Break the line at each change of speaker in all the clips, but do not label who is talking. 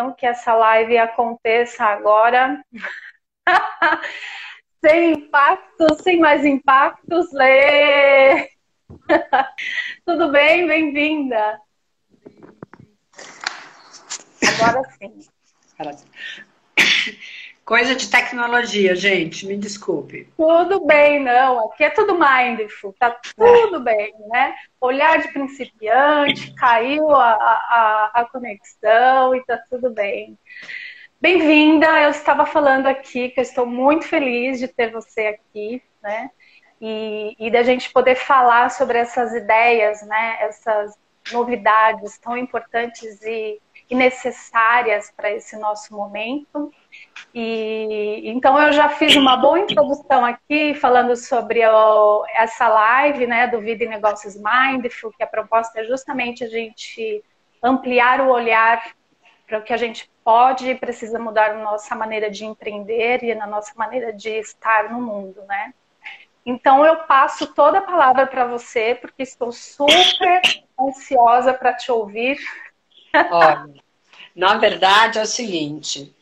Então, que essa live aconteça agora. sem impactos, sem mais impactos, Lê! Tudo bem? Bem-vinda! Agora sim.
Coisa de tecnologia, gente, me desculpe.
Tudo bem, não. Aqui é tudo mindful, tá tudo bem, né? Olhar de principiante, caiu a, a, a conexão e tá tudo bem. Bem-vinda, eu estava falando aqui que eu estou muito feliz de ter você aqui, né? E, e da gente poder falar sobre essas ideias, né? Essas novidades tão importantes e, e necessárias para esse nosso momento. E então eu já fiz uma boa introdução aqui falando sobre o, essa live, né, do Vida e Negócios Mindful, que a proposta é justamente a gente ampliar o olhar para o que a gente pode e precisa mudar na nossa maneira de empreender e na nossa maneira de estar no mundo, né? Então eu passo toda a palavra para você porque estou super ansiosa para te ouvir.
Olha, na verdade é o seguinte,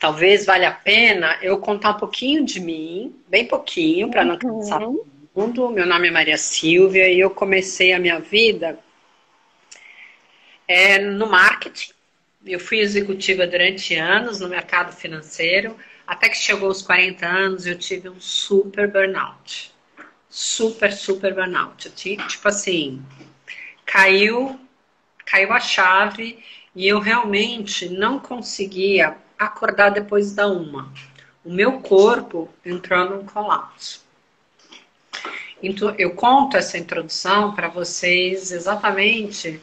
talvez valha a pena eu contar um pouquinho de mim, bem pouquinho, para não cansar uhum. todo mundo. Meu nome é Maria Silvia e eu comecei a minha vida é, no marketing. Eu fui executiva durante anos no mercado financeiro, até que chegou aos 40 anos eu tive um super burnout. Super, super burnout. Tipo assim, caiu, caiu a chave e eu realmente não conseguia acordar depois da uma. O meu corpo entrou num colapso. Então, eu conto essa introdução para vocês exatamente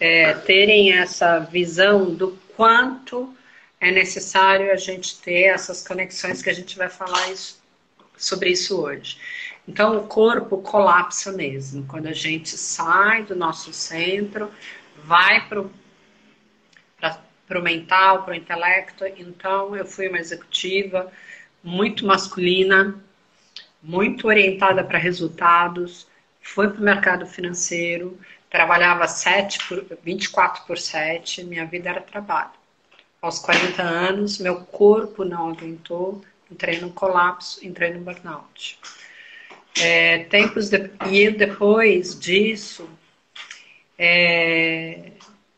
é, terem essa visão do quanto é necessário a gente ter essas conexões que a gente vai falar isso, sobre isso hoje. Então, o corpo colapsa mesmo. Quando a gente sai do nosso centro, vai para o para o mental, para o intelecto. Então, eu fui uma executiva muito masculina, muito orientada para resultados, fui para o mercado financeiro, trabalhava 7 por, 24 por 7, minha vida era trabalho. Aos 40 anos, meu corpo não aguentou, entrei no colapso, entrei no burnout. É, tempos de, e depois disso, é,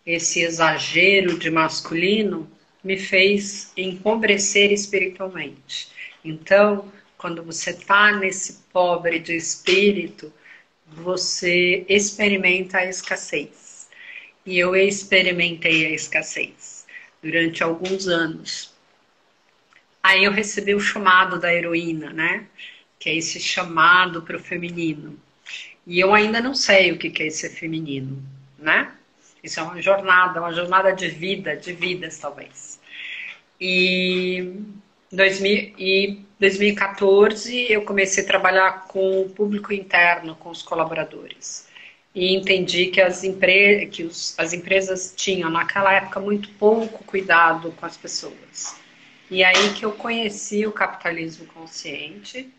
esse exagero de masculino me fez empobrecer espiritualmente. Então, quando você está nesse pobre de espírito, você experimenta a escassez. E eu experimentei a escassez durante alguns anos. Aí eu recebi o chamado da heroína, né? Que é esse chamado para o feminino. E eu ainda não sei o que é esse feminino, né? Isso é uma jornada, uma jornada de vida, de vidas talvez. E em 2014 eu comecei a trabalhar com o público interno, com os colaboradores. E entendi que as, empre que os, as empresas tinham naquela época muito pouco cuidado com as pessoas. E aí que eu conheci o capitalismo consciente,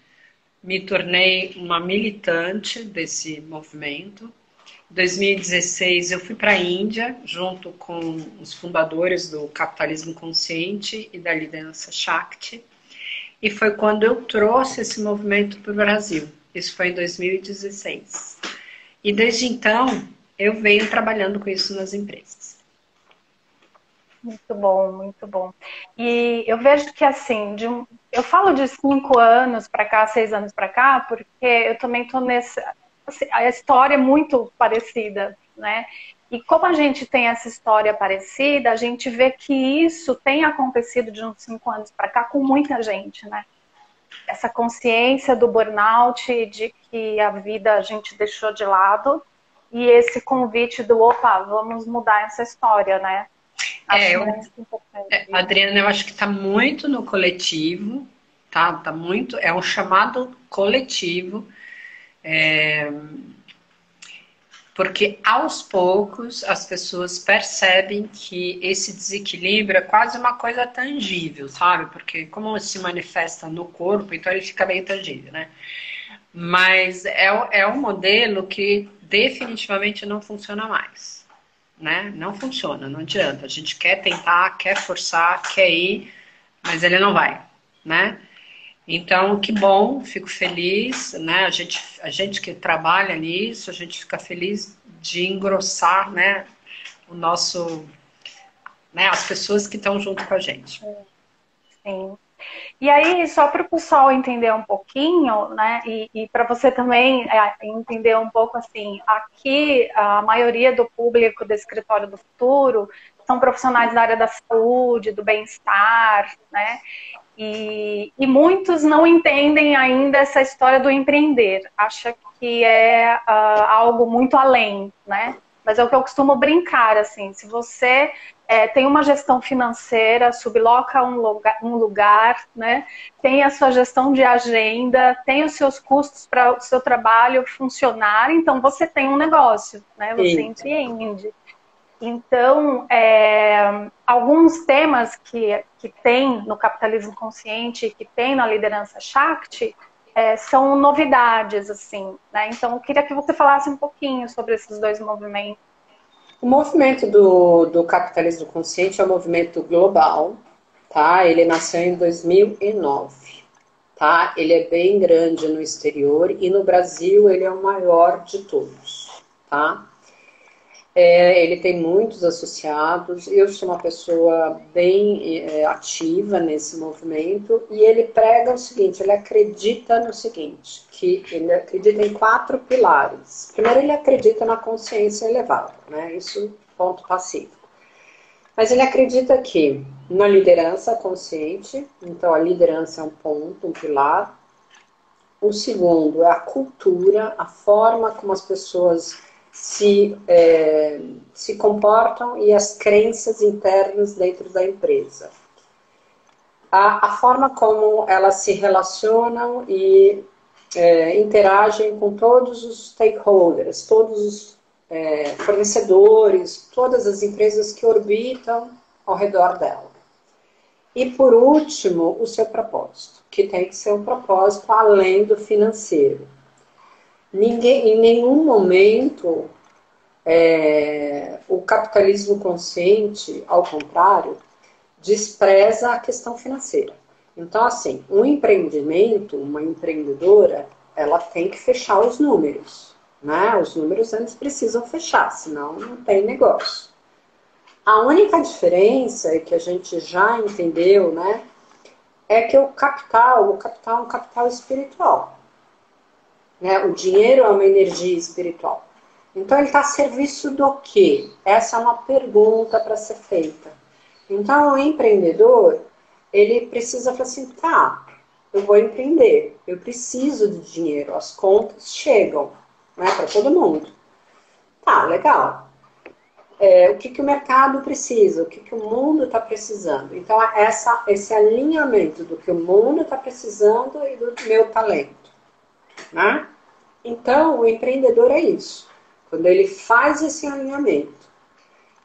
me tornei uma militante desse movimento 2016 eu fui para a Índia junto com os fundadores do capitalismo consciente e da liderança Shakti. E foi quando eu trouxe esse movimento para o Brasil. Isso foi em 2016. E desde então eu venho trabalhando com isso nas empresas.
Muito bom, muito bom. E eu vejo que assim, um, eu falo de cinco anos para cá, seis anos para cá, porque eu também estou nesse Assim, a história é muito parecida, né? E como a gente tem essa história parecida, a gente vê que isso tem acontecido de uns cinco anos para cá com muita gente, né? Essa consciência do burnout, de que a vida a gente deixou de lado, e esse convite do opa, vamos mudar essa história, né?
é, eu, é, Adriana, eu acho que está muito no coletivo, tá? Tá muito, é um chamado coletivo é, porque aos poucos as pessoas percebem que esse desequilíbrio é quase uma coisa tangível, sabe? Porque como se manifesta no corpo, então ele fica bem tangível, né? Mas é, é um modelo que definitivamente não funciona mais.
né? Não funciona, não adianta. A gente quer tentar, quer forçar, quer ir, mas ele não vai, né? Então, que bom, fico feliz, né? A gente, a gente que trabalha nisso, a gente fica feliz de engrossar, né? O nosso, né? As pessoas que estão junto com a gente.
Sim. E aí, só para o pessoal entender um pouquinho, né, e, e para você também é, entender um pouco assim, aqui a maioria do público do Escritório do Futuro são profissionais da área da saúde, do bem-estar, né? E, e, muitos não entendem ainda essa história do empreender, acha que é uh, algo muito além, né? Mas é o que eu costumo brincar, assim, se você é, tem uma gestão financeira, subloca um lugar, um lugar, né? tem a sua gestão de agenda, tem os seus custos para o seu trabalho funcionar, então você tem um negócio, né? você Sim. empreende. Então, é, alguns temas que, que tem no capitalismo consciente, que tem na liderança Shakti, é, são novidades, assim, né? Então, eu queria que você falasse um pouquinho sobre esses dois movimentos.
O movimento do, do capitalismo consciente é um movimento global, tá? Ele nasceu em 2009, tá? Ele é bem grande no exterior e no Brasil ele é o maior de todos, tá? É, ele tem muitos associados. Eu sou uma pessoa bem é, ativa nesse movimento e ele prega o seguinte: ele acredita no seguinte, que ele acredita em quatro pilares. Primeiro, ele acredita na consciência elevada, né? Isso ponto pacífico. Mas ele acredita que na liderança consciente, então a liderança é um ponto, um pilar. O segundo é a cultura, a forma como as pessoas se, é, se comportam e as crenças internas dentro da empresa. A, a forma como elas se relacionam e é, interagem com todos os stakeholders, todos os é, fornecedores, todas as empresas que orbitam ao redor dela. E por último, o seu propósito, que tem que ser um propósito além do financeiro. Ninguém, em nenhum momento, é, o capitalismo consciente, ao contrário, despreza a questão financeira. Então, assim, um empreendimento, uma empreendedora, ela tem que fechar os números. Né? Os números antes precisam fechar, senão não tem negócio. A única diferença é que a gente já entendeu, né, é que o capital, o capital é um capital espiritual. Né? O dinheiro é uma energia espiritual. Então, ele está a serviço do quê? Essa é uma pergunta para ser feita. Então, o empreendedor, ele precisa falar assim, tá, eu vou empreender, eu preciso de dinheiro, as contas chegam, né, para todo mundo. Tá, legal. É, o que, que o mercado precisa, o que, que o mundo está precisando. Então, essa, esse alinhamento do que o mundo está precisando e do meu talento. Né? Então, o empreendedor é isso. Quando ele faz esse alinhamento.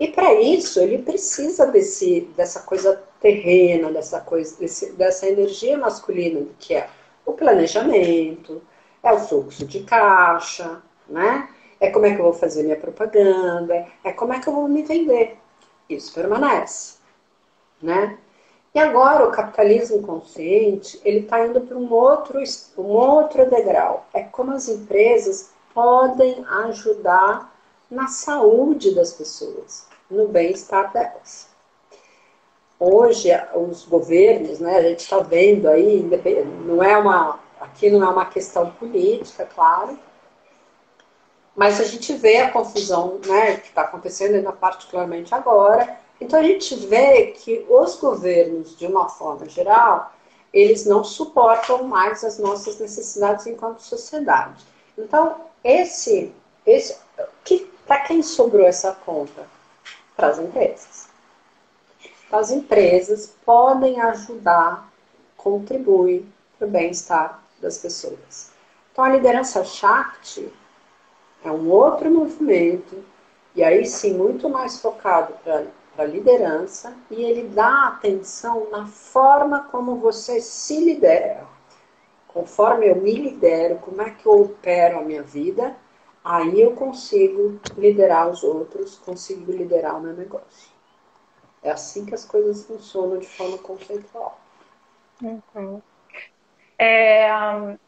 E para isso, ele precisa desse, dessa coisa terrena, dessa, coisa, desse, dessa energia masculina, que é o planejamento, é o fluxo de caixa, né? É como é que eu vou fazer minha propaganda, é como é que eu vou me vender. Isso permanece, né? E agora o capitalismo consciente, ele está indo para um outro, um outro degrau. É como as empresas podem ajudar na saúde das pessoas, no bem-estar delas. Hoje, os governos, né, a gente está vendo aí, não é uma, aqui não é uma questão política, claro, mas a gente vê a confusão né, que está acontecendo, ainda particularmente agora, então a gente vê que os governos, de uma forma geral, eles não suportam mais as nossas necessidades enquanto sociedade. Então, esse, esse que, para quem sobrou essa conta? Para as empresas. As empresas podem ajudar, contribuir para o bem-estar das pessoas. Então, a liderança Shakti é um outro movimento, e aí sim, muito mais focado para para liderança e ele dá atenção na forma como você se lidera. Conforme eu me lidero, como é que eu opero a minha vida, aí eu consigo liderar os outros, consigo liderar o meu negócio. É assim que as coisas funcionam de forma conceitual.
Uhum. É,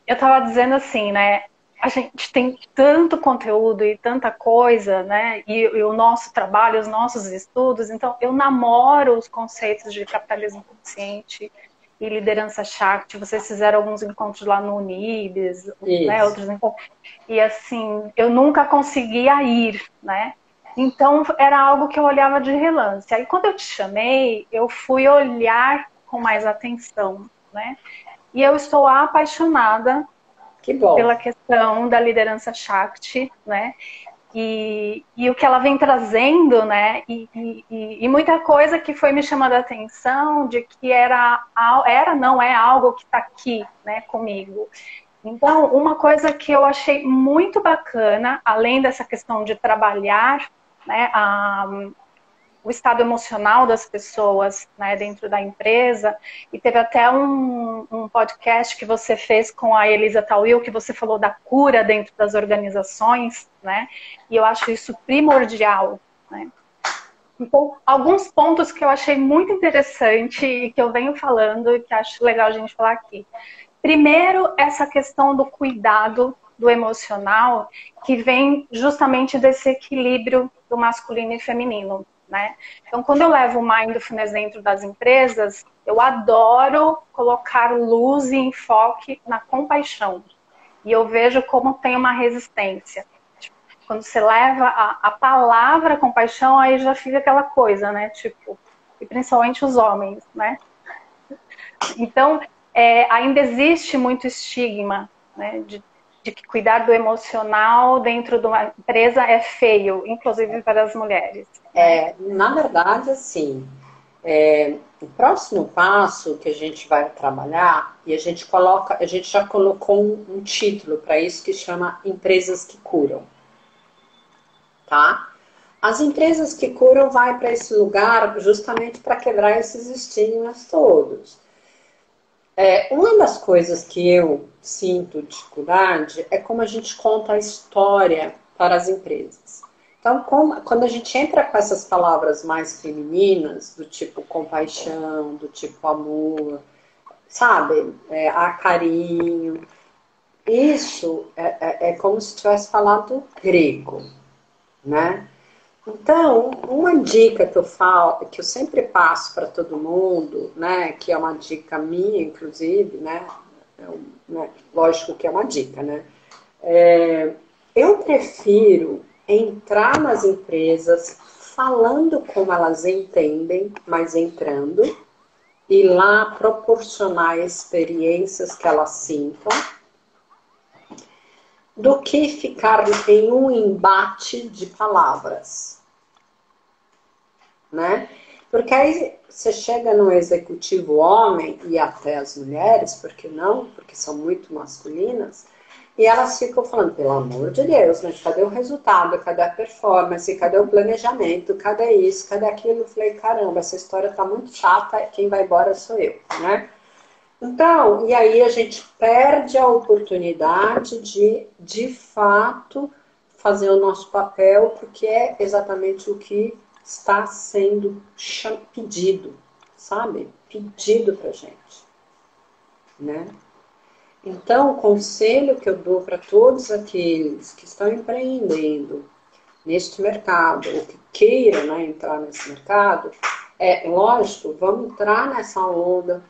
eu estava dizendo assim, né? A gente tem tanto conteúdo e tanta coisa, né? E, e, o nosso trabalho, os nossos estudos. Então, eu namoro os conceitos de capitalismo consciente e liderança Shakti. Vocês fizeram alguns encontros lá no Unibes, né? Outros encontros. E assim, eu nunca conseguia ir, né? Então, era algo que eu olhava de relance. Aí, quando eu te chamei, eu fui olhar com mais atenção, né? E eu estou apaixonada
que
pela questão da liderança Shakti, né? E, e o que ela vem trazendo, né? E, e, e, muita coisa que foi me chamando a atenção de que era, era não é algo que está aqui, né, comigo. Então, uma coisa que eu achei muito bacana, além dessa questão de trabalhar né, a, o estado emocional das pessoas né, dentro da empresa. E teve até um, um, podcast que você fez com a Elisa Tawil, que você falou da cura dentro das organizações, né? E eu acho isso primordial, né? Então, alguns pontos que eu achei muito interessante e que eu venho falando e que acho legal a gente falar aqui. Primeiro, essa questão do cuidado do emocional, que vem justamente desse equilíbrio do masculino e feminino. Né? Então, quando eu levo o mindfulness dentro das empresas, eu adoro colocar luz e enfoque na compaixão. E eu vejo como tem uma resistência. Tipo, quando você leva a, a, palavra compaixão, aí já fica aquela coisa, né? Tipo, e principalmente os homens, né? Então, é, ainda existe muito estigma né, de, de que cuidar do emocional dentro de uma empresa é feio, inclusive para as mulheres.
É, na verdade, assim, é, o próximo passo que a gente vai trabalhar, e a gente coloca, a gente já colocou um, um título para isso que chama Empresas que Curam. Tá? As empresas que curam vai para esse lugar justamente para quebrar esses estigmas todos. É, uma das coisas que eu sinto dificuldade é como a gente conta a história para as empresas. Então, como, quando a gente entra com essas palavras mais femininas, do tipo compaixão, do tipo amor, sabe, é, a carinho, isso é, é, é como se tivesse falado grego, né? Então, uma dica que eu falo, que eu sempre passo para todo mundo, né, que é uma dica minha, inclusive, né, é né lógico que é uma dica, né, é, eu prefiro entrar nas empresas falando como elas entendem, mas entrando, e lá proporcionar experiências que elas sintam, do que ficar em um embate de palavras. Né? Porque aí você chega no executivo homem e até as mulheres, porque não? Porque são muito masculinas, e elas ficam falando, pelo amor de Deus, mas cadê o resultado? Cadê a performance? Cadê o planejamento? Cadê isso? Cadê aquilo? Eu falei, caramba, essa história tá muito chata, quem vai embora sou eu, né? Então, e aí a gente perde a oportunidade de, de fato, fazer o nosso papel, porque é exatamente o que está sendo pedido, sabe? Pedido pra gente, né? Então, o conselho que eu dou para todos aqueles que estão empreendendo neste mercado, ou que queiram né, entrar nesse mercado, é lógico, vamos entrar nessa onda,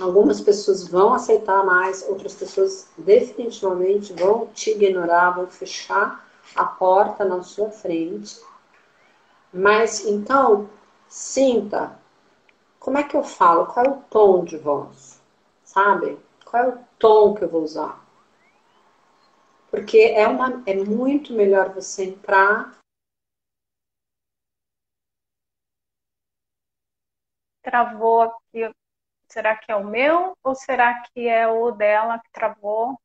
Algumas pessoas vão aceitar mais, outras pessoas definitivamente vão te ignorar, vão fechar a porta na sua frente. Mas então, sinta como é que eu falo, qual é o tom de voz, sabe? Qual é o tom que eu vou usar? Porque é, uma, é muito melhor você entrar.
Travou aqui Será que é o meu ou será que é o dela que travou?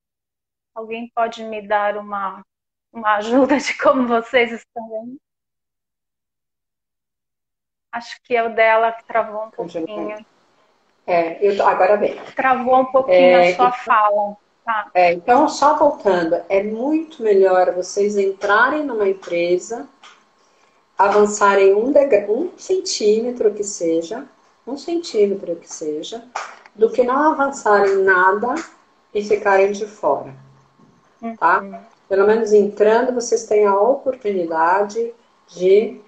Alguém pode me dar uma, uma ajuda de como vocês estão vendo? Acho que é o dela que travou um pouquinho.
É, eu, agora bem.
Travou um pouquinho é, a sua fala.
Tá. É, então, só voltando, é muito melhor vocês entrarem numa empresa, avançarem um, um centímetro que seja, um centímetro que seja, do que não avançarem nada e ficarem de fora. Tá? Uhum. Pelo menos entrando, vocês têm a oportunidade de,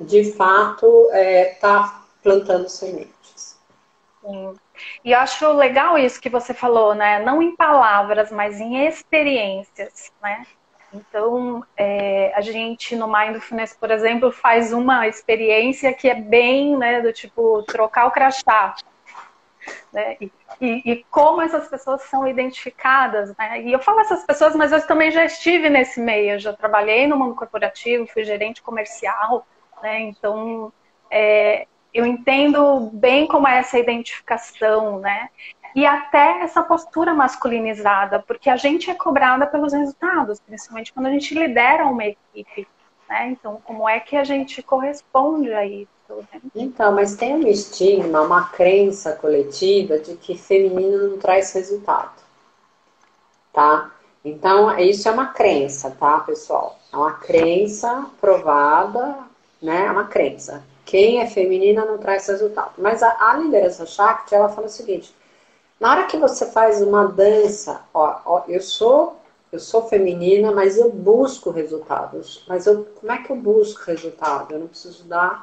de fato, estar é, tá plantando sementes.
Sim. E acho legal isso que você falou, né? Não em palavras, mas em experiências, né? Então, é, a gente no Mindfulness, por exemplo, faz uma experiência que é bem, né, do tipo, trocar o crachá. Né? E, e, e, como essas pessoas são identificadas, né? E eu falo essas pessoas, mas eu também já estive nesse meio, eu já trabalhei no mundo corporativo, fui gerente comercial, né? Então, é, eu entendo bem como é essa identificação, né? E até essa postura masculinizada, porque a gente é cobrada pelos resultados, principalmente quando a gente lidera uma equipe, né? Então, como é que a gente corresponde a isso? Né?
Então, mas tem um estigma, uma crença coletiva de que feminino não traz resultado, tá? Então, isso é uma crença, tá, pessoal? É uma crença provada, né? É uma crença. Quem é feminina não traz resultado. Mas a, a liderança Shakti, ela fala o seguinte: na hora que você faz uma dança, ó, ó, eu sou eu sou feminina, mas eu busco resultados. Mas eu, como é que eu busco resultado? Eu não preciso dar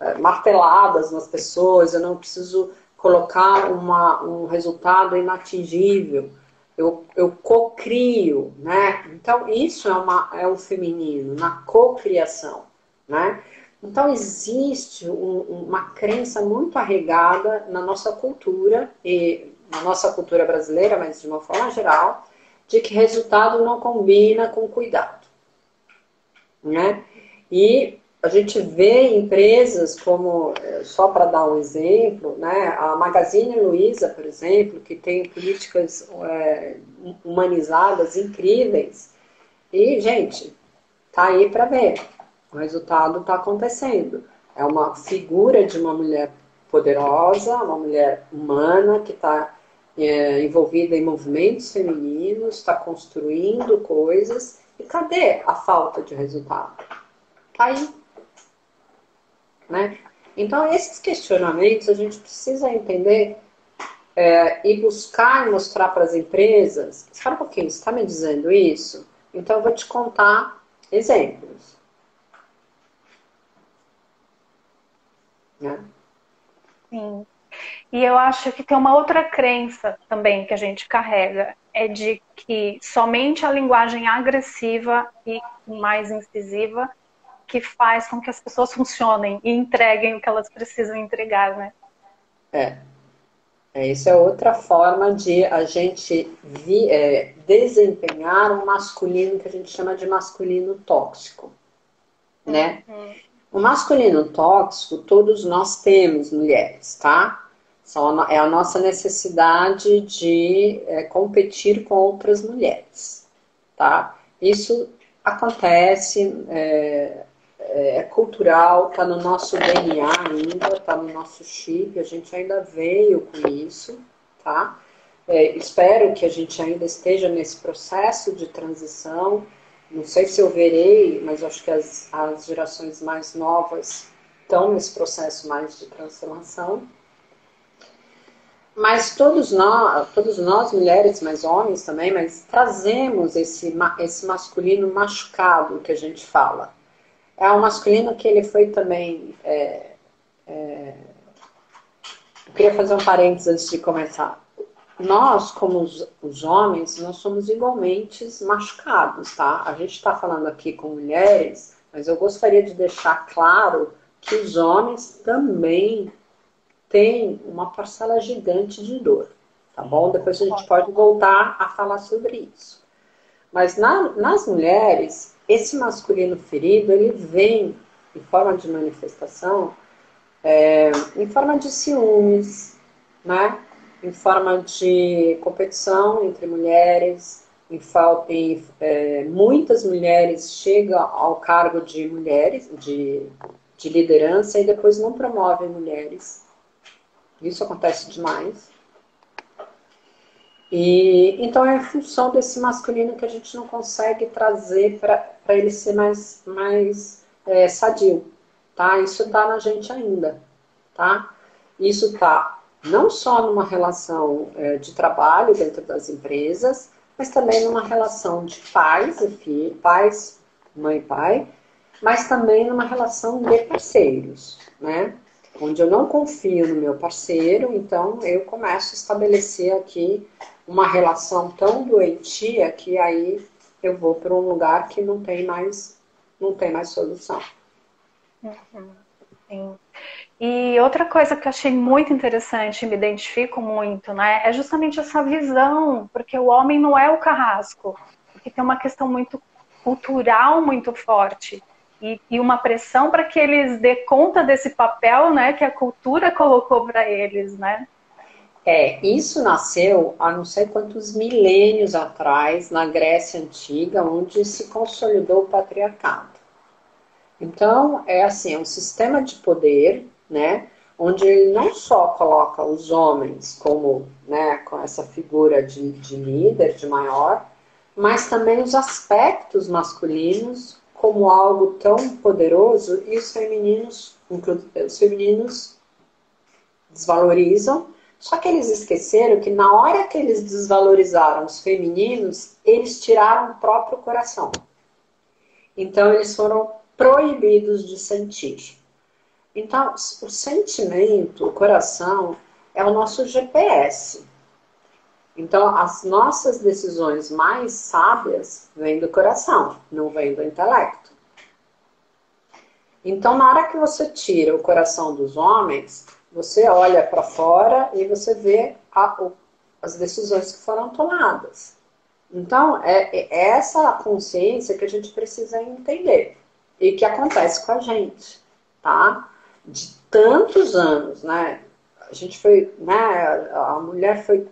é, marteladas nas pessoas, eu não preciso colocar uma, um resultado inatingível. Eu, eu co-crio, né? Então, isso é, uma, é o feminino, na co-criação, né? Então, existe um, uma crença muito arregada na nossa cultura, e na nossa cultura brasileira, mas de uma forma geral, de que resultado não combina com cuidado. Né? E a gente vê empresas como, é, só para dar um exemplo, né, a Magazine Luiza, por exemplo, que tem políticas é, humanizadas incríveis. E, gente, tá aí para ver. O resultado está acontecendo. É uma figura de uma mulher poderosa, uma mulher humana que está é, envolvida em movimentos femininos, está construindo coisas. E cadê a falta de resultado? Está aí. Né? Então, esses questionamentos a gente precisa entender é, e buscar e mostrar para as empresas. Espera um pouquinho, você está me dizendo isso? Então, eu vou te contar exemplos.
Né? Sim. E eu acho que tem uma outra crença também que a gente carrega, é de que somente a linguagem agressiva e mais incisiva que faz com que as pessoas funcionem e entreguem o que elas precisam entregar, né?
É. é isso é outra forma de a gente vi, é, desempenhar um masculino que a gente chama de masculino tóxico, né? Uhum. O masculino tóxico, todos nós temos, mulheres, tá? é a nossa necessidade de é, competir com outras mulheres, tá? Isso acontece, é, é, é cultural, está no nosso DNA ainda, está no nosso chip, a gente ainda veio com isso, tá? É, espero que a gente ainda esteja nesse processo de transição não sei se eu verei, mas acho que as, as gerações mais novas estão nesse processo mais de transformação. Mas todos nós, todos nós mulheres, mas homens também, mas trazemos esse, esse masculino machucado que a gente fala. É um masculino que ele foi também. É, é... Eu queria fazer um parênteses antes de começar nós, como os, os, homens, nós somos igualmente machucados, tá? A gente está falando aqui com mulheres, mas eu gostaria de deixar claro que os homens também têm uma parcela gigante de dor, tá bom? Depois a gente pode voltar a falar sobre isso. Mas na, nas mulheres, esse masculino ferido, ele vem em forma de manifestação, é, em forma de ciúmes, né? Em forma de competição entre mulheres, em, em é, muitas mulheres chegam ao cargo de mulheres, de, de liderança, e depois não promovem mulheres. Isso acontece demais. E então é em função desse masculino que a gente não consegue trazer para ele ser mais, mais é, sadio, tá? Isso está na gente ainda, tá? Isso está não só numa relação é, de trabalho dentro das empresas, mas também numa relação de pais e filhos, pais, mãe e pai, mas também numa relação de parceiros, né? Onde eu não confio no meu parceiro, então eu começo a estabelecer aqui uma relação tão doentia que aí eu vou para um lugar que não tem mais, não tem mais solução.
Uhum. Sim. E outra coisa que eu achei muito interessante, me identifico muito, né, é justamente essa visão, porque o homem não é o carrasco, porque tem uma questão muito cultural muito forte e, e uma pressão para que eles dê conta desse papel, né, que a cultura colocou para eles, né?
É, isso nasceu há não sei quantos milênios atrás, na Grécia Antiga, onde se consolidou o patriarcado. Então, é assim, é um sistema de poder, né? Onde ele não só coloca os homens como, né, com essa figura de, de líder, de maior, mas também os aspectos masculinos como algo tão poderoso e os femininos, os femininos desvalorizam. Só que eles esqueceram que na hora que eles desvalorizaram os femininos, eles tiraram o próprio coração. Então eles foram proibidos de sentir. Então, o sentimento, o coração, é o nosso GPS. Então, as nossas decisões mais sábias vêm do coração, não vêm do intelecto. Então, na hora que você tira o coração dos homens, você olha para fora e você vê a, as decisões que foram tomadas. Então, é, é essa consciência que a gente precisa entender e que acontece com a gente, tá? De tantos anos, né? A gente foi, né? A mulher foi,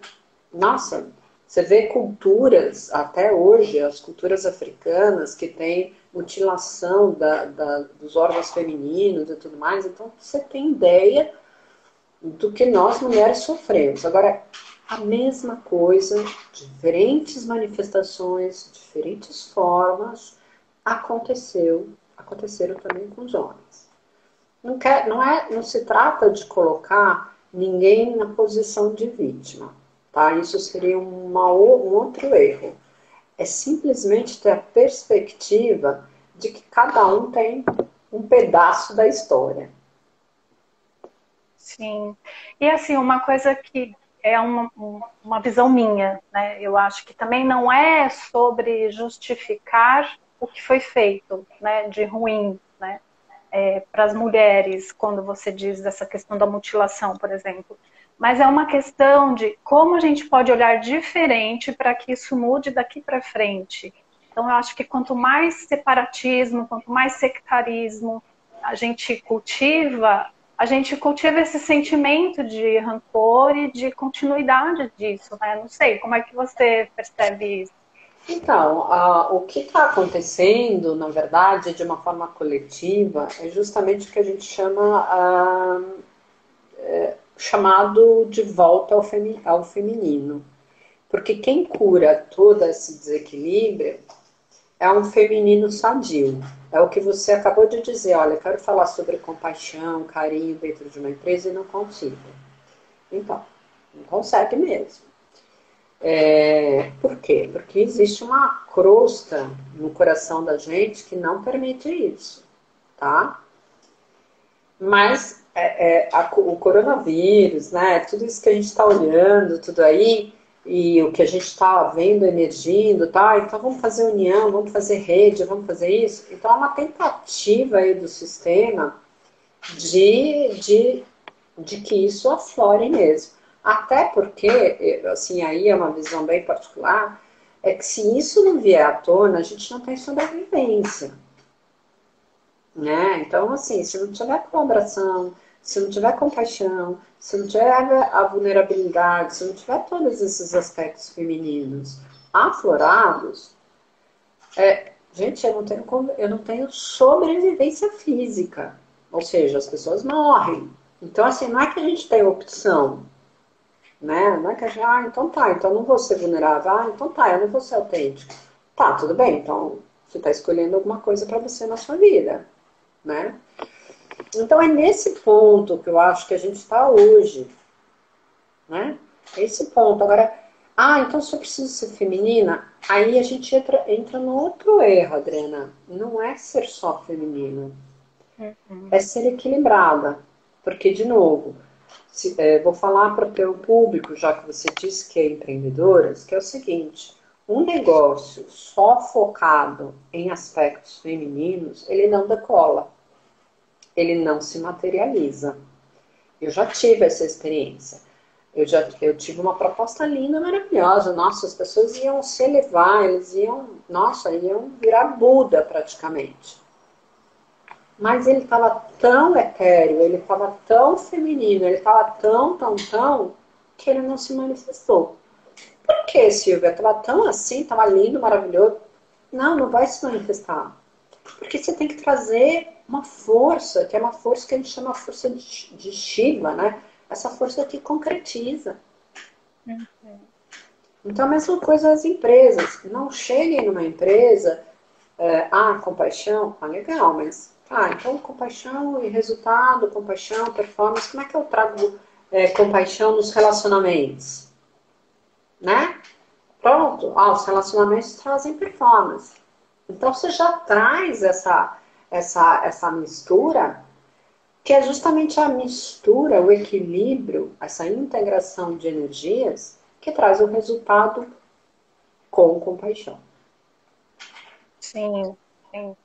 nossa, você vê culturas até hoje, as culturas africanas que têm mutilação da, da, dos órgãos femininos e tudo mais. Então você tem ideia do que nós mulheres sofremos. Agora, a mesma coisa, diferentes manifestações, diferentes formas, aconteceu aconteceram também com os homens. Não, quer, não, é, não se trata de colocar ninguém na posição de vítima, tá? Isso seria uma, um outro erro. É simplesmente ter a perspectiva de que cada um tem um pedaço da história.
Sim. E assim, uma coisa que é uma, uma visão minha, né? Eu acho que também não é sobre justificar o que foi feito né, de ruim é, para as mulheres, quando você diz dessa questão da mutilação, por exemplo. Mas é uma questão de como a gente pode olhar diferente para que isso mude daqui para frente. Então, eu acho que quanto mais separatismo, quanto mais sectarismo a gente cultiva, a gente cultiva esse sentimento de rancor e de continuidade disso, né? Não sei, como é que você percebe isso?
Então, o que está acontecendo, na verdade, de uma forma coletiva, é justamente o que a gente chama é, chamado de volta ao, femi ao feminino. Porque quem cura todo esse desequilíbrio é um feminino sadio. É o que você acabou de dizer. Olha, eu quero falar sobre compaixão, carinho dentro de uma empresa e não consigo. Então, não consegue mesmo. É, por quê? Porque existe uma crosta no coração da gente que não permite isso, tá? Mas é, é, a, o coronavírus, né? Tudo isso que a gente está olhando, tudo aí, e o que a gente está vendo emergindo, tá? Então vamos fazer união, vamos fazer rede, vamos fazer isso. Então é uma tentativa aí do sistema de, de, de que isso aflore mesmo. Até porque, assim, aí é uma visão bem particular, é que se isso não vier à tona, a gente não tem sobrevivência. Né? Então, assim, se não tiver colaboração, se não tiver compaixão, se não tiver a vulnerabilidade, se não tiver todos esses aspectos femininos aflorados, é, gente, eu não, tenho, eu não tenho sobrevivência física. Ou seja, as pessoas morrem. Então, assim, não é que a gente tem opção. Né? Não é que a gente, ah, então tá, então eu não vou ser vulnerável, ah, então tá, eu não vou ser autêntico. Tá, tudo bem, então você está escolhendo alguma coisa para você na sua vida, né? Então é nesse ponto que eu acho que a gente está hoje, né? Esse ponto. Agora, ah, então se eu preciso ser feminina, aí a gente entra, entra no outro erro, Adriana. Não é ser só feminina, uhum. é ser equilibrada. Porque, de novo, se, é, vou falar para o público, já que você disse que é empreendedora, que é o seguinte: um negócio só focado em aspectos femininos, ele não decola, ele não se materializa. Eu já tive essa experiência. Eu já eu tive uma proposta linda, maravilhosa. Nossa, as pessoas iam se elevar, eles iam, nossa, iam virar Buda praticamente. Mas ele estava tão etéreo, ele estava tão feminino, ele estava tão, tão, tão, que ele não se manifestou. Por que, Silvia? Estava tão assim, estava lindo, maravilhoso. Não, não vai se manifestar. Porque você tem que trazer uma força, que é uma força que a gente chama força de, de Shiva, né? Essa força que concretiza. Uhum. Então, a mesma coisa as empresas. Não cheguem numa empresa, é, ah, compaixão, ah, legal, mas ah, então compaixão e resultado, compaixão, performance, como é que eu trago é, compaixão nos relacionamentos? Né? Pronto, ah, os relacionamentos trazem performance. Então você já traz essa, essa, essa mistura, que é justamente a mistura, o equilíbrio, essa integração de energias que traz o resultado com compaixão.
Sim, sim.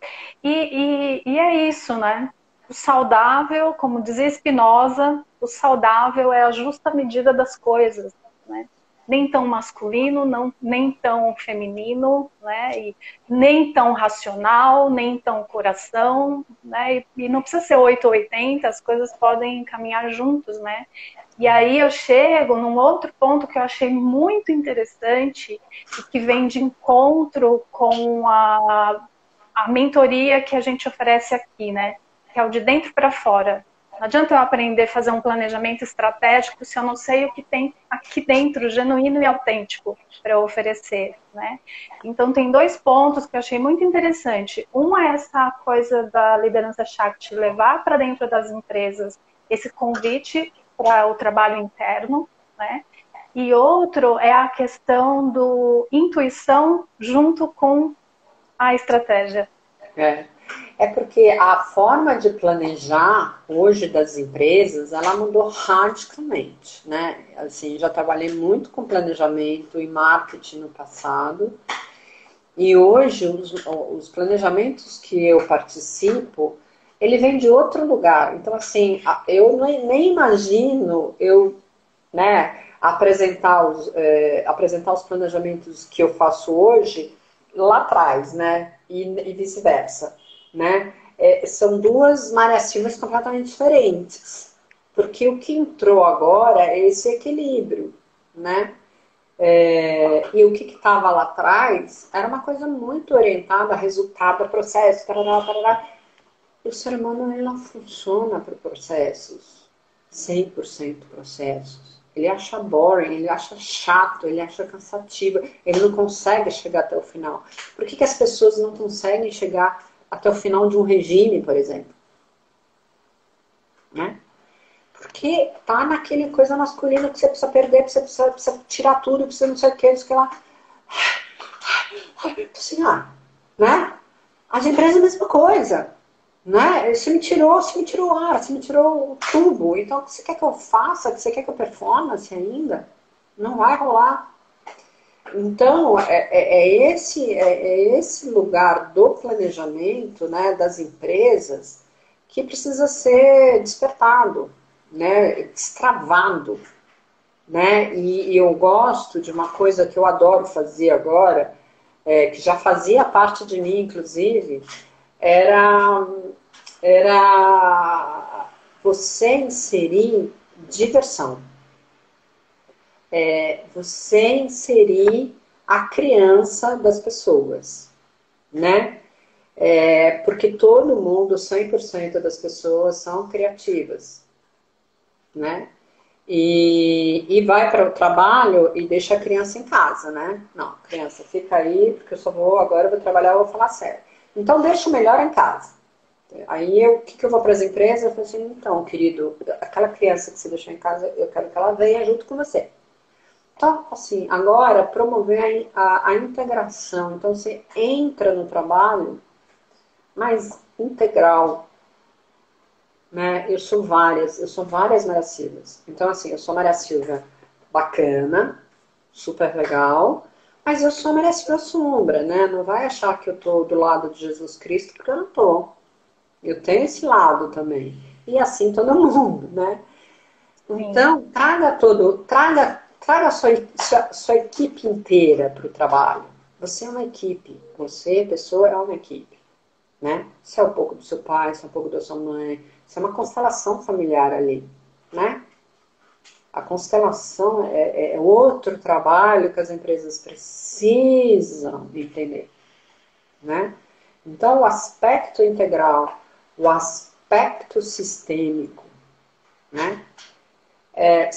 E, e, e é isso, né? O saudável, como dizia Spinoza, o saudável é a justa medida das coisas, né? Nem tão masculino, não, nem tão feminino, né? E nem tão racional, nem tão coração, né? E, e não precisa ser 8 ou 80, as coisas podem caminhar juntos, né? E aí eu chego num outro ponto que eu achei muito interessante e que vem de encontro com a a mentoria que a gente oferece aqui, né? Que é o de dentro para fora. Não adianta eu aprender a fazer um planejamento estratégico se eu não sei o que tem aqui dentro, genuíno e autêntico, para oferecer, né? Então, tem dois pontos que eu achei muito interessante. Um é essa coisa da liderança Shakti levar para dentro das empresas esse convite para o trabalho interno, né? E outro é a questão do intuição junto com a estratégia?
É. É porque a forma de planejar hoje das empresas, ela mudou radicalmente, né? Assim, já trabalhei muito com planejamento e marketing no passado. E hoje os, os planejamentos que eu participo, ele vem de outro lugar. Então, assim, eu nem imagino eu, né, apresentar os, é, apresentar os planejamentos que eu faço hoje lá atrás, né? E, e vice-versa, né? É, são duas mariativas completamente diferentes. Porque o que entrou agora é esse equilíbrio, né? É, e o que estava lá atrás era uma coisa muito orientada a resultado, a processo, tarará, tarará. E o ser humano ele não funciona para processos, 100% processos. Ele acha boring, ele acha chato, ele acha cansativo, ele não consegue chegar até o final. Por que, que as pessoas não conseguem chegar até o final de um regime, por exemplo? Né? Porque tá naquele coisa masculina que você precisa perder, que você precisa, precisa tirar tudo, precisa não sei o que, não que lá. Assim, ah, né? As empresas a mesma coisa. Né? Você me tirou, você me tirou o ar, você me tirou o tubo. Então, o que você quer que eu faça? O que você quer que eu performance ainda? Não vai rolar. Então, é, é, é esse, é, é, esse lugar do planejamento né, das empresas que precisa ser despertado, né, destravado. Né? E, e eu gosto de uma coisa que eu adoro fazer agora, é, que já fazia parte de mim, inclusive, era, era você inserir diversão. É, você inserir a criança das pessoas, né? É, porque todo mundo, 100% das pessoas são criativas, né? E, e vai para o trabalho e deixa a criança em casa, né? Não, criança, fica aí, porque eu só vou, agora eu vou trabalhar, vou falar sério. Então, deixa o melhor em casa. Aí, o que, que eu vou para as empresas? Eu falo assim, então, querido, aquela criança que você deixou em casa, eu quero que ela venha junto com você. Então, assim, agora, promover a, a integração. Então, você entra no trabalho mais integral, né? Eu sou várias, eu sou várias Maria Silvas. Então, assim, eu sou Maria Silva bacana, super legal, mas eu sou Silva sombra, né? Não vai achar que eu tô do lado de Jesus Cristo, porque eu não tô. Eu tenho esse lado também. E assim todo mundo, né? Então, traga todo, traga, traga a sua, sua, sua equipe inteira para o trabalho. Você é uma equipe. Você, pessoa, é uma equipe. Né? Você é um pouco do seu pai, você é um pouco da sua mãe, isso é uma constelação familiar ali, né? A constelação é, é outro trabalho que as empresas precisam entender, né? Então, o aspecto integral, o aspecto sistêmico, né? É,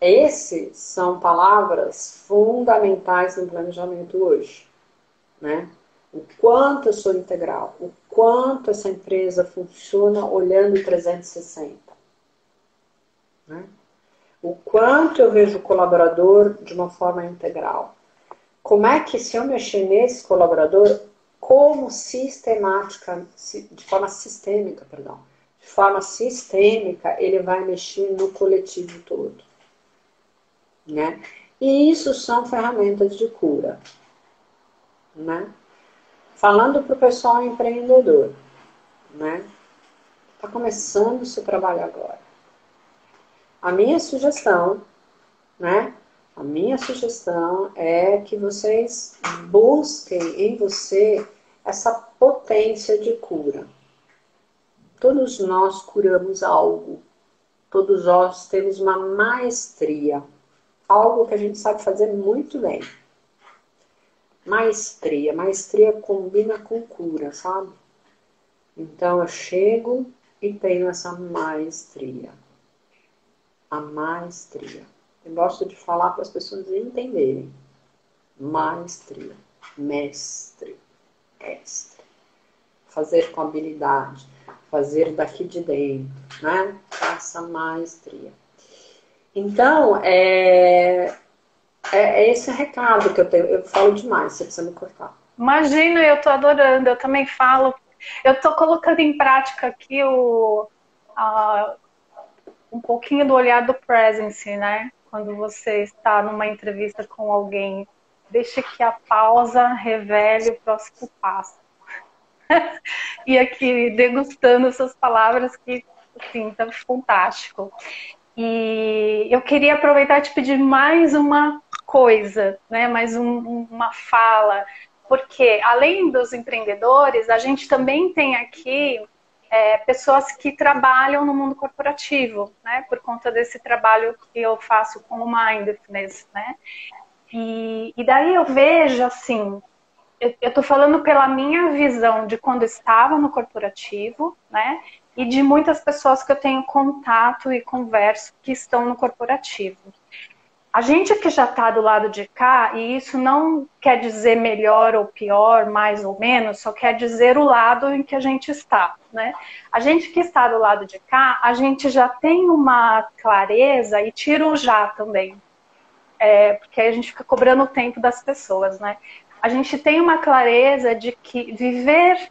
esses são palavras fundamentais no planejamento hoje, né? o quanto eu sou integral, o quanto essa empresa funciona olhando 360. Né? O quanto eu vejo o colaborador de uma forma integral. Como é que, se eu mexer nesse colaborador, como sistemática, de forma sistêmica, perdão, de forma sistêmica, ele vai mexer no coletivo todo. Né? E isso são ferramentas de cura. Né? Falando para o pessoal empreendedor, né? Está começando o seu trabalho agora. A minha sugestão, né? A minha sugestão é que vocês busquem em você essa potência de cura. Todos nós curamos algo. Todos nós temos uma maestria. Algo que a gente sabe fazer muito bem maestria. Maestria combina com cura, sabe? Então eu chego e tenho essa maestria. A maestria. Eu gosto de falar para as pessoas entenderem. Maestria. Mestre. Mestre. Fazer com habilidade. Fazer daqui de dentro, né? Essa maestria. Então, é, é, é esse recado que eu tenho. Eu falo demais, você precisa me cortar.
Imagina, eu tô adorando, eu também falo. Eu tô colocando em prática aqui o, um pouquinho do olhar do presence, né? Quando você está numa entrevista com alguém, deixe que a pausa revele o próximo passo. e aqui degustando suas palavras que assim, tá fantástico. E eu queria aproveitar e te pedir mais uma coisa, né? mais um, uma fala, porque além dos empreendedores, a gente também tem aqui é, pessoas que trabalham no mundo corporativo, né? por conta desse trabalho que eu faço com o Mindfulness. Né? E, e daí eu vejo assim, eu estou falando pela minha visão de quando estava no corporativo, né? E de muitas pessoas que eu tenho contato e converso que estão no corporativo. A gente que já está do lado de cá, e isso não quer dizer melhor ou pior, mais ou menos, só quer dizer o lado em que a gente está, né? A gente que está do lado de cá, a gente já tem uma clareza e tira o já também. É, porque aí a gente fica cobrando o tempo das pessoas, né? A gente tem uma clareza de que viver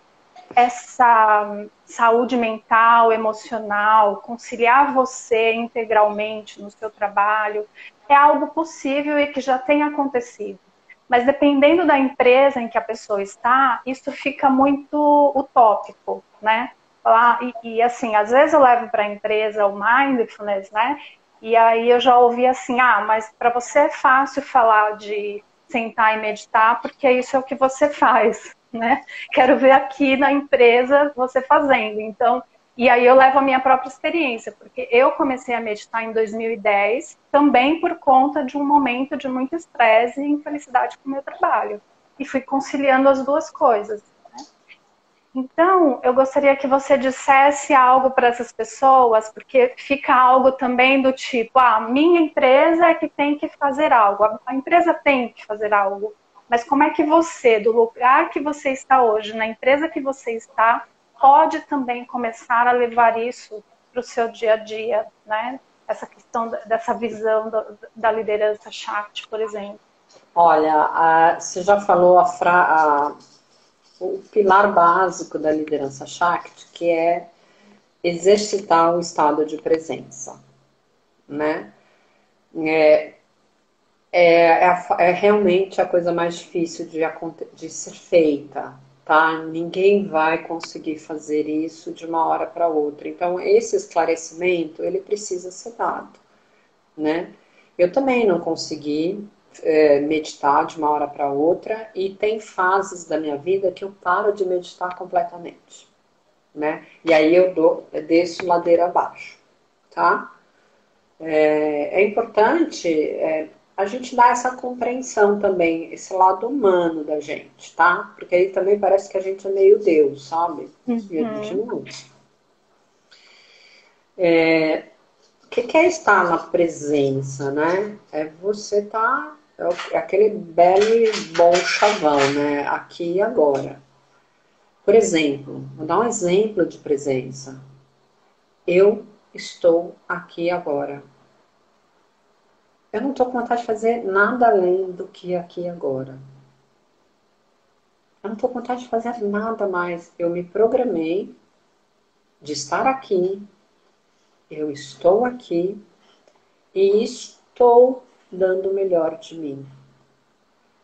essa saúde mental, emocional, conciliar você integralmente no seu trabalho, é algo possível e que já tem acontecido. Mas dependendo da empresa em que a pessoa está, isso fica muito utópico, né? E, e assim, às vezes eu levo para a empresa o mindfulness, né? E aí eu já ouvi assim, ah, mas para você é fácil falar de sentar e meditar, porque isso é o que você faz, né? Quero ver aqui na empresa você fazendo. Então, e aí eu levo a minha própria experiência, porque eu comecei a meditar em 2010, também por conta de um momento de muito estresse e infelicidade com o meu trabalho. E fui conciliando as duas coisas. Né? Então, eu gostaria que você dissesse algo para essas pessoas, porque fica algo também do tipo, ah, minha empresa é que tem que fazer algo, a empresa tem que fazer algo. Mas como é que você, do lugar que você está hoje, na empresa que você está, pode também começar a levar isso para o seu dia a dia, né? Essa questão dessa visão da liderança chat, por exemplo.
Olha, a, você já falou a, fra, a, o pilar básico da liderança Shakti, que é exercitar o estado de presença, né? É, é, é, é realmente a coisa mais difícil de, de ser feita, tá? Ninguém vai conseguir fazer isso de uma hora para outra. Então, esse esclarecimento, ele precisa ser dado, né? Eu também não consegui é, meditar de uma hora para outra e tem fases da minha vida que eu paro de meditar completamente, né? E aí eu dou, desço ladeira abaixo, tá? É, é importante é, a gente dar essa compreensão também, esse lado humano da gente, tá? Porque aí também parece que a gente é meio Deus, sabe? Uhum. E a gente não. É, o que é estar na presença, né? É você estar tá é, é aquele belo bom chavão, né? Aqui e agora. Por exemplo, vou dar um exemplo de presença. Eu estou aqui agora. Eu não estou com vontade de fazer nada além do que aqui agora. Eu não estou com vontade de fazer nada mais. Eu me programei de estar aqui. Eu estou aqui e estou dando o melhor de mim.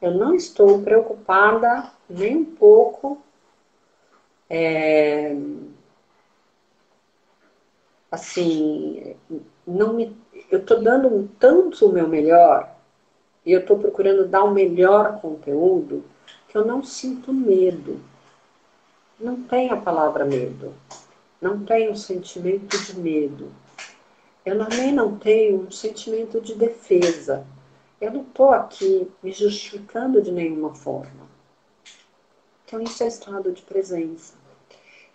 Eu não estou preocupada nem um pouco. É, assim, não me, eu estou dando um tanto o meu melhor e eu estou procurando dar o melhor conteúdo que eu não sinto medo. Não tem a palavra medo. Não tenho o sentimento de medo eu também não tenho um sentimento de defesa. Eu não estou aqui me justificando de nenhuma forma. Então, isso é estado de presença.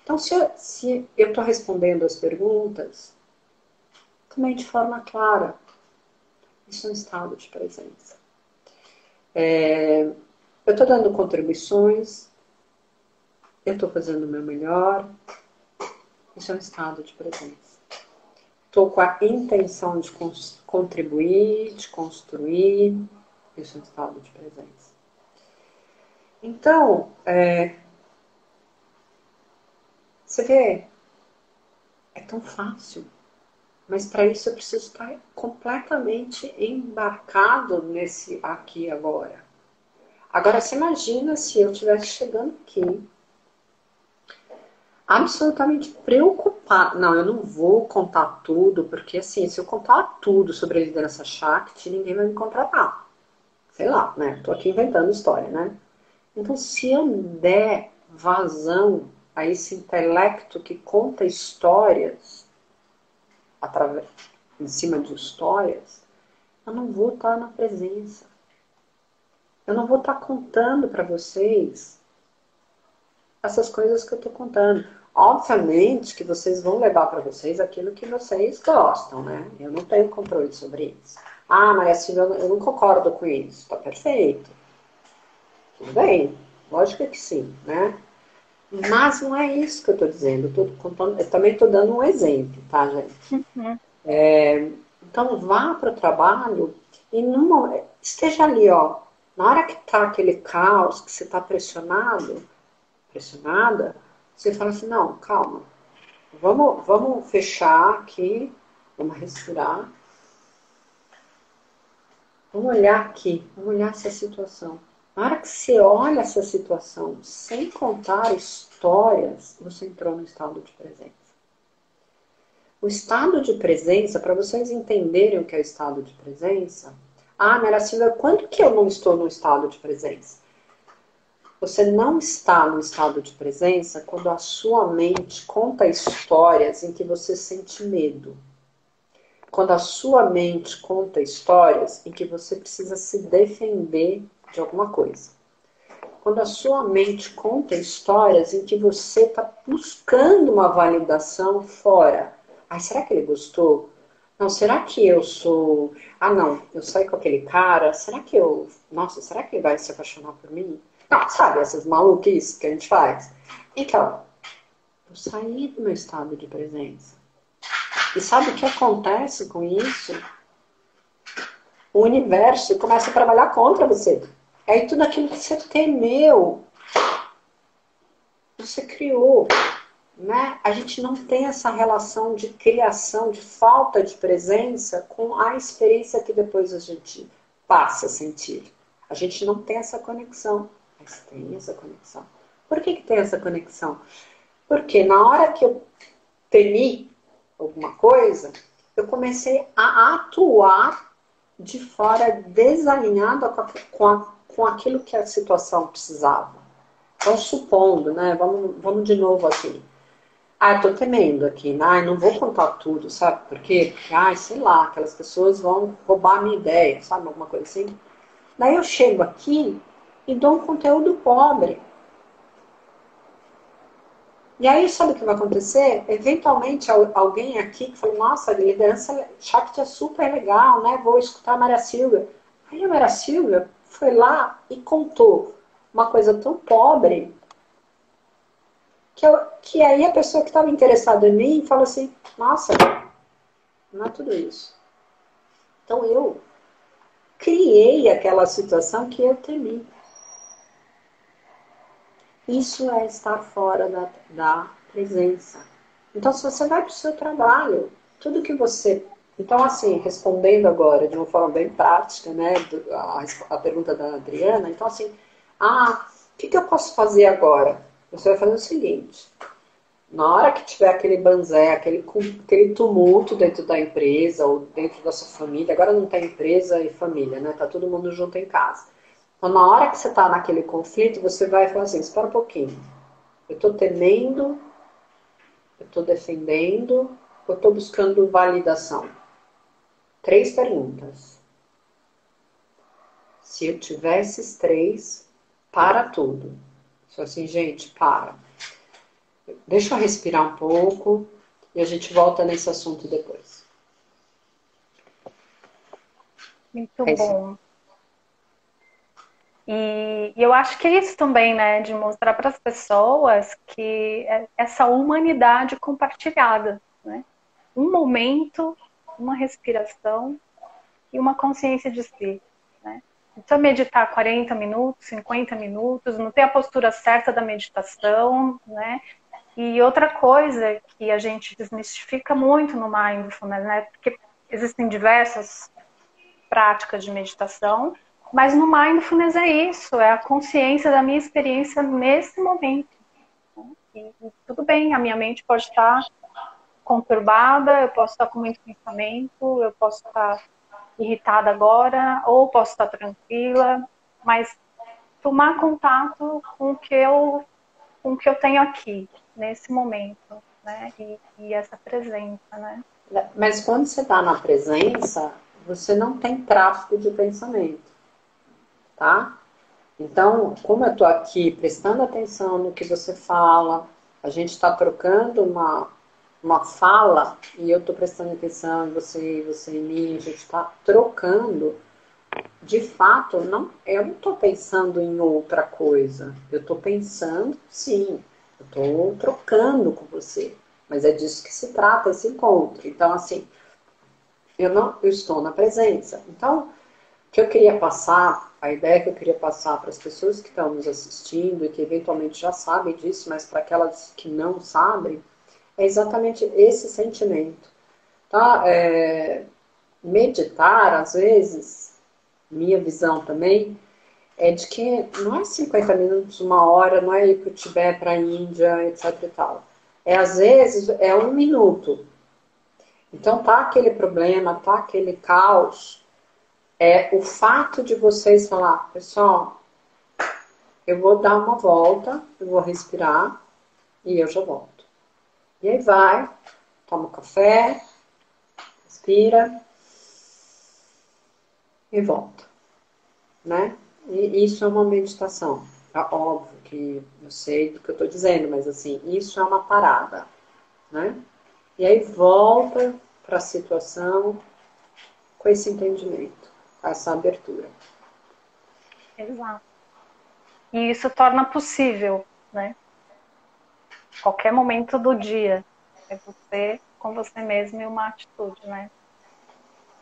Então, se eu estou respondendo as perguntas, também de forma clara, isso é um estado de presença. É, eu estou dando contribuições, eu estou fazendo o meu melhor, isso é um estado de presença. Estou com a intenção de contribuir, de construir. Isso é um estado de presença. Então, é, você vê, é tão fácil. Mas para isso eu preciso estar completamente embarcado nesse aqui agora. Agora, você imagina se eu estivesse chegando aqui absolutamente preocupada. Não, eu não vou contar tudo, porque assim, se eu contar tudo sobre a liderança Shakti, ninguém vai me contratar. Sei lá, né? Tô aqui inventando história, né? Então, se eu der vazão a esse intelecto que conta histórias, através, em cima de histórias, eu não vou estar na presença. Eu não vou estar contando para vocês essas coisas que eu estou contando. Obviamente que vocês vão levar para vocês aquilo que vocês gostam, né? Eu não tenho controle sobre isso. Ah, Maria Silvia, eu não concordo com isso. Tá perfeito. Tudo bem. Lógico que sim, né? Mas não é isso que eu estou dizendo. Eu, contando, eu também estou dando um exemplo, tá, gente? Uhum. É, então, vá para o trabalho e numa, esteja ali, ó. Na hora que tá aquele caos, que você está pressionado, pressionada, você fala assim, não, calma. Vamos, vamos fechar aqui, vamos respirar. Vamos olhar aqui, vamos olhar essa situação. Na hora que você olha essa situação sem contar histórias, você entrou no estado de presença. O estado de presença, para vocês entenderem o que é o estado de presença, ah, Mera Silva, quando que eu não estou no estado de presença? Você não está no estado de presença quando a sua mente conta histórias em que você sente medo. Quando a sua mente conta histórias em que você precisa se defender de alguma coisa. quando a sua mente conta histórias em que você está buscando uma validação fora. Ai, será que ele gostou? Não, será que eu sou. Ah, não, eu saí com aquele cara. Será que eu. Nossa, será que ele vai se apaixonar por mim? Não, sabe, essas maluquices que a gente faz. Então, eu saí do meu estado de presença. E sabe o que acontece com isso? O universo começa a trabalhar contra você. Aí tudo aquilo que você temeu, você criou. Né? A gente não tem essa relação de criação, de falta de presença com a experiência que depois a gente passa a sentir. A gente não tem essa conexão, mas tem essa conexão. Por que, que tem essa conexão? Porque na hora que eu temi alguma coisa, eu comecei a atuar de fora desalinhada com, a, com aquilo que a situação precisava. Então, supondo, né? Vamos, vamos de novo assim. Ah, tô temendo aqui, né? Ai, não vou contar tudo, sabe? Porque, ai, sei lá, aquelas pessoas vão roubar a minha ideia, sabe? Alguma coisa assim. Daí eu chego aqui e dou um conteúdo pobre. E aí, sabe o que vai acontecer? Eventualmente, alguém aqui que falou, nossa, a liderança Shakti é super legal, né? Vou escutar a Maria Silvia. Aí a Maria Silvia foi lá e contou uma coisa tão pobre que, eu, que aí a pessoa que estava interessada em mim falou assim, nossa, não é tudo isso. Então eu criei aquela situação que eu temi. Isso é estar fora da, da presença. Então, se você vai para o seu trabalho, tudo que você. Então, assim, respondendo agora de uma forma bem prática, né, a, a pergunta da Adriana, então, assim, ah, o que, que eu posso fazer agora? Você vai fazer o seguinte: na hora que tiver aquele banzé, aquele, aquele tumulto dentro da empresa ou dentro da sua família, agora não tem empresa e família, né? Tá todo mundo junto em casa. Então, na hora que você está naquele conflito, você vai falar assim: espera um pouquinho. Eu estou temendo, eu estou defendendo, eu estou buscando validação. Três perguntas. Se eu tiver esses três, para tudo. Só assim, gente, para. Deixa eu respirar um pouco e a gente volta nesse assunto depois.
Muito é bom. E, e eu acho que é isso também, né, de mostrar para as pessoas que é essa humanidade compartilhada, né? Um momento, uma respiração e uma consciência de si, né? Não meditar 40 minutos, 50 minutos, não tem a postura certa da meditação, né? E outra coisa que a gente desmistifica muito no mindfulness, né? Porque existem diversas práticas de meditação, mas no mindfulness é isso, é a consciência da minha experiência nesse momento. E, e tudo bem, a minha mente pode estar conturbada, eu posso estar com muito pensamento, eu posso estar irritada agora, ou posso estar tranquila, mas tomar contato com o que eu, com o que eu tenho aqui, nesse momento, né? E, e essa presença, né?
Mas quando você está na presença, você não tem tráfego de pensamento tá? Então, como eu estou aqui prestando atenção no que você fala, a gente está trocando uma, uma fala e eu estou prestando atenção em você, você em mim, a gente está trocando. De fato, não, eu não estou pensando em outra coisa. Eu estou pensando, sim, eu estou trocando com você. Mas é disso que se trata esse encontro. Então, assim, eu não eu estou na presença. Então, o que eu queria passar a ideia que eu queria passar para as pessoas que estão nos assistindo e que eventualmente já sabem disso, mas para aquelas que não sabem, é exatamente esse sentimento. Tá? É, meditar, às vezes, minha visão também, é de que não é 50 minutos, uma hora, não é ir para o Tibete, para a Índia, etc e tal. É, às vezes, é um minuto. Então, tá aquele problema, tá aquele caos, é o fato de vocês falar, pessoal, eu vou dar uma volta, eu vou respirar e eu já volto. E aí vai, toma um café, respira e volta, né? E isso é uma meditação. É óbvio que eu sei do que eu estou dizendo, mas assim, isso é uma parada, né? E aí volta para a situação com esse entendimento, com essa abertura.
Exato. E isso torna possível, né? Qualquer momento do dia. É você com você mesmo e uma atitude, né?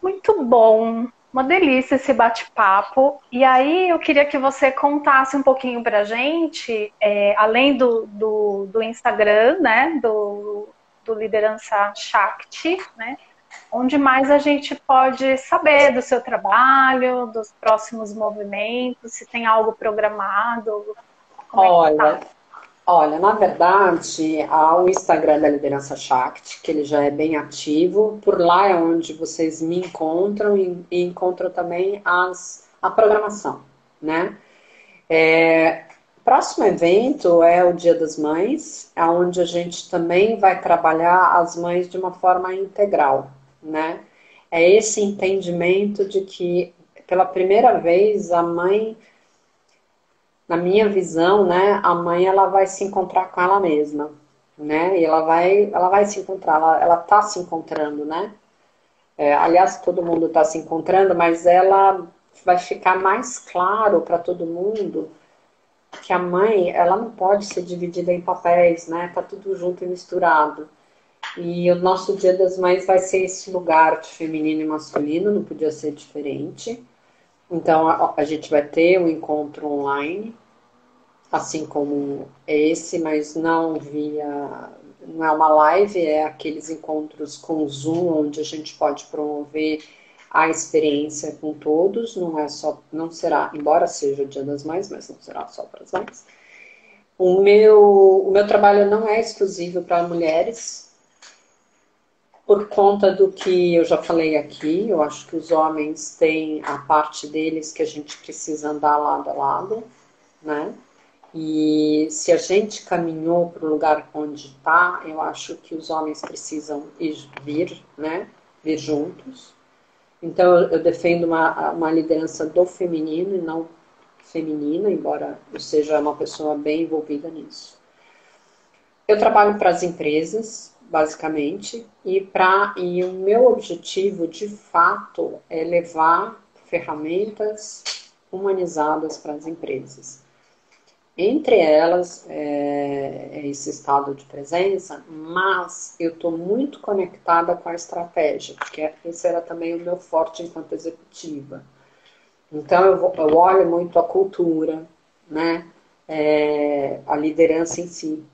Muito bom. Uma delícia esse bate-papo. E aí eu queria que você contasse um pouquinho pra gente, é, além do, do, do, Instagram, né? Do, do Liderança Shakti, né? Onde mais a gente pode saber do seu trabalho, dos próximos movimentos, se tem algo programado?
Olha, é tá? Olha, na verdade, há o Instagram da Liderança Shakti, que ele já é bem ativo. Por lá é onde vocês me encontram e, e encontram também as, a programação, né? É, próximo evento é o Dia das Mães, onde a gente também vai trabalhar as mães de uma forma integral, né? É esse entendimento de que, pela primeira vez, a mãe na minha visão, né, a mãe ela vai se encontrar com ela mesma, né? E ela vai, ela vai se encontrar, ela, ela tá se encontrando, né? É, aliás, todo mundo está se encontrando, mas ela vai ficar mais claro para todo mundo que a mãe, ela não pode ser dividida em papéis, né? Tá tudo junto e misturado. E o nosso Dia das Mães vai ser esse lugar de feminino e masculino, não podia ser diferente. Então a, a gente vai ter um encontro online, assim como esse, mas não via. Não é uma live, é aqueles encontros com Zoom, onde a gente pode promover a experiência com todos, não é só, não será, embora seja o Dia das Mães, mas não será só para as mães. O meu, o meu trabalho não é exclusivo para mulheres, por conta do que eu já falei aqui, eu acho que os homens têm a parte deles que a gente precisa andar lado a lado, né? E se a gente caminhou para o lugar onde está, eu acho que os homens precisam ir, vir, né? Vir juntos. Então eu defendo uma, uma liderança do feminino e não feminina, embora eu seja uma pessoa bem envolvida nisso. Eu trabalho para as empresas, basicamente, e, pra, e o meu objetivo, de fato, é levar ferramentas humanizadas para as empresas. Entre elas, é, é esse estado de presença, mas eu estou muito conectada com a estratégia, porque esse era também o meu forte enquanto executiva. Então, eu, vou, eu olho muito a cultura, né? É, a liderança em si.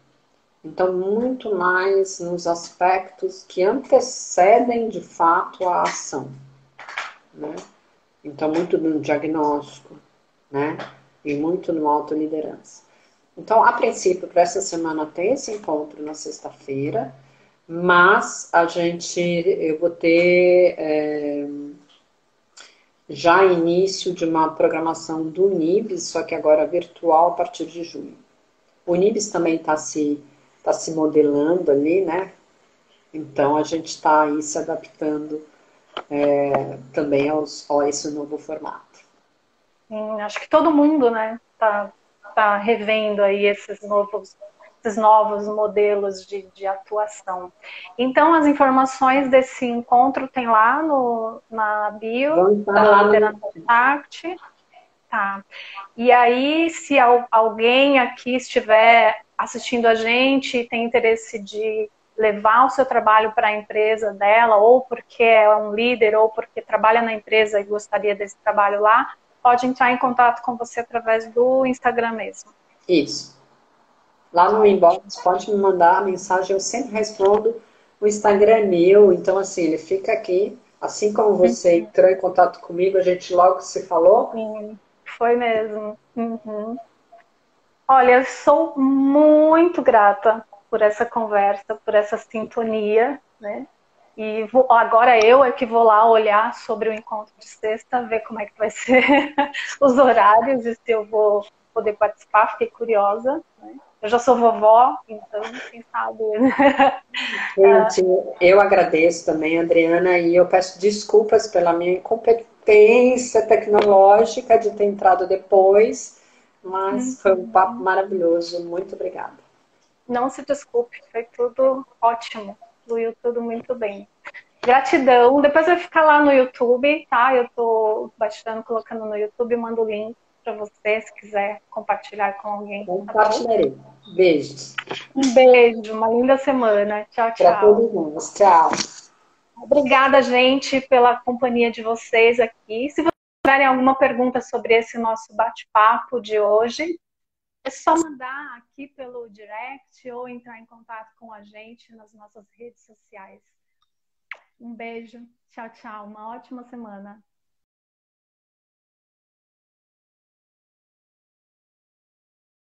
Então, muito mais nos aspectos que antecedem de fato a ação. Né? Então, muito no diagnóstico, né? E muito no autoliderança. Então, a princípio, para essa semana tem esse encontro na sexta-feira, mas a gente, eu vou ter é, já início de uma programação do Unibis, só que agora virtual a partir de junho. O Unibis também está se está se modelando ali, né? Então a gente está aí se adaptando é, também aos, a esse novo formato.
Sim, acho que todo mundo, né, está tá revendo aí esses novos esses novos modelos de, de atuação. Então, as informações desse encontro tem lá no, na bio da Liderança Arte. Tá. E aí, se alguém aqui estiver assistindo a gente e tem interesse de levar o seu trabalho para a empresa dela, ou porque é um líder, ou porque trabalha na empresa e gostaria desse trabalho lá, pode entrar em contato com você através do Instagram mesmo.
Isso. Lá no inbox pode me mandar a mensagem, eu sempre respondo. O Instagram é meu, então assim, ele fica aqui. Assim como você uhum. entrou em contato comigo, a gente logo se falou.
Sim, foi mesmo. Uhum. Olha, sou muito grata por essa conversa, por essa sintonia, né? E vou, agora eu é que vou lá olhar sobre o encontro de sexta, ver como é que vai ser os horários e se eu vou poder participar, fiquei curiosa. Né? Eu já sou vovó, então quem sabe.
Gente, eu agradeço também, Adriana, e eu peço desculpas pela minha incompetência tecnológica de ter entrado depois Mas uhum. foi um papo maravilhoso. Muito obrigada.
Não se desculpe, foi tudo ótimo. Fluiu tudo muito bem. Gratidão. Depois vai ficar lá no YouTube, tá? Eu tô baixando, colocando no YouTube, mando o link para você, se quiser compartilhar com alguém.
Tá Compartilharei. Tá Beijos.
Um beijo, uma linda semana. Tchau, tchau. Para
todos nós. Tchau.
Obrigada, gente, pela companhia de vocês aqui. Se vocês tiverem alguma pergunta sobre esse nosso bate-papo de hoje, é só mandar aqui pelo direct ou entrar em contato com a gente nas nossas redes sociais. Um beijo. Tchau, tchau. Uma ótima semana.